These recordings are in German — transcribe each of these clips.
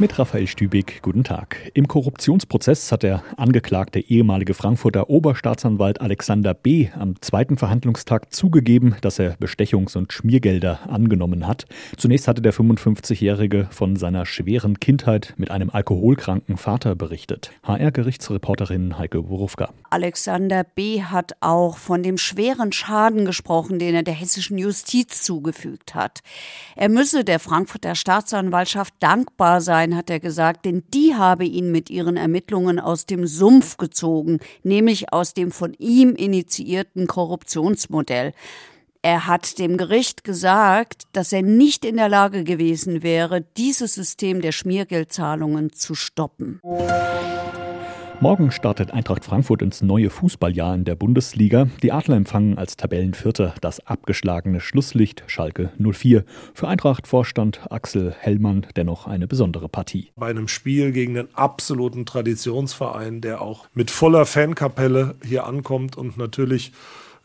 Mit Raphael Stübig, guten Tag. Im Korruptionsprozess hat der angeklagte ehemalige Frankfurter Oberstaatsanwalt Alexander B. am zweiten Verhandlungstag zugegeben, dass er Bestechungs- und Schmiergelder angenommen hat. Zunächst hatte der 55-Jährige von seiner schweren Kindheit mit einem alkoholkranken Vater berichtet. HR-Gerichtsreporterin Heike Borufka. Alexander B. hat auch von dem schweren Schaden gesprochen, den er der hessischen Justiz zugefügt hat. Er müsse der Frankfurter Staatsanwaltschaft dankbar sein, sein, hat er gesagt, denn die habe ihn mit ihren Ermittlungen aus dem Sumpf gezogen, nämlich aus dem von ihm initiierten Korruptionsmodell. Er hat dem Gericht gesagt, dass er nicht in der Lage gewesen wäre, dieses System der Schmiergeldzahlungen zu stoppen. Morgen startet Eintracht Frankfurt ins neue Fußballjahr in der Bundesliga. Die Adler empfangen als Tabellenvierter das abgeschlagene Schlusslicht Schalke 04. Für Eintracht-Vorstand Axel Hellmann dennoch eine besondere Partie. Bei einem Spiel gegen einen absoluten Traditionsverein, der auch mit voller Fankapelle hier ankommt und natürlich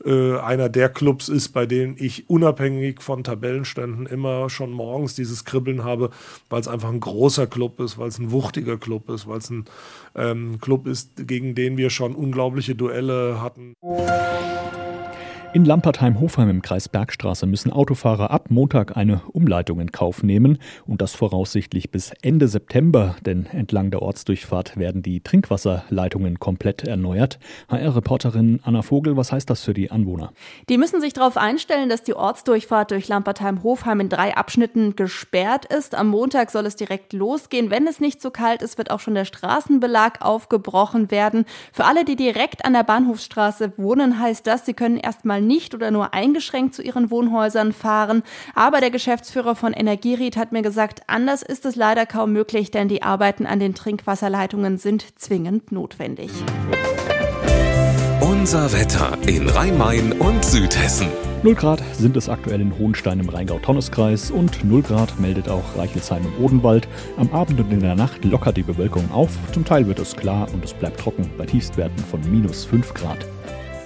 äh, einer der Clubs ist, bei denen ich unabhängig von Tabellenständen immer schon morgens dieses Kribbeln habe, weil es einfach ein großer Club ist, weil es ein wuchtiger Club ist, weil es ein ähm, Club ist, gegen den wir schon unglaubliche Duelle hatten. In Lampertheim-Hofheim im Kreis Bergstraße müssen Autofahrer ab Montag eine Umleitung in Kauf nehmen und das voraussichtlich bis Ende September, denn entlang der Ortsdurchfahrt werden die Trinkwasserleitungen komplett erneuert. HR-Reporterin Anna Vogel, was heißt das für die Anwohner? Die müssen sich darauf einstellen, dass die Ortsdurchfahrt durch Lampertheim-Hofheim in drei Abschnitten gesperrt ist. Am Montag soll es direkt losgehen. Wenn es nicht so kalt ist, wird auch schon der Straßenbelag aufgebrochen werden. Für alle, die direkt an der Bahnhofsstraße wohnen, heißt das, sie können erstmal nicht oder nur eingeschränkt zu ihren Wohnhäusern fahren. Aber der Geschäftsführer von Energieried hat mir gesagt, anders ist es leider kaum möglich, denn die Arbeiten an den Trinkwasserleitungen sind zwingend notwendig. Unser Wetter in Rhein-Main und Südhessen. 0 Grad sind es aktuell in Hohenstein im Rheingau-Taunus-Kreis und 0 Grad meldet auch Reichelsheim im Odenwald. Am Abend und in der Nacht lockert die Bewölkung auf. Zum Teil wird es klar und es bleibt trocken bei Tiefstwerten von minus 5 Grad.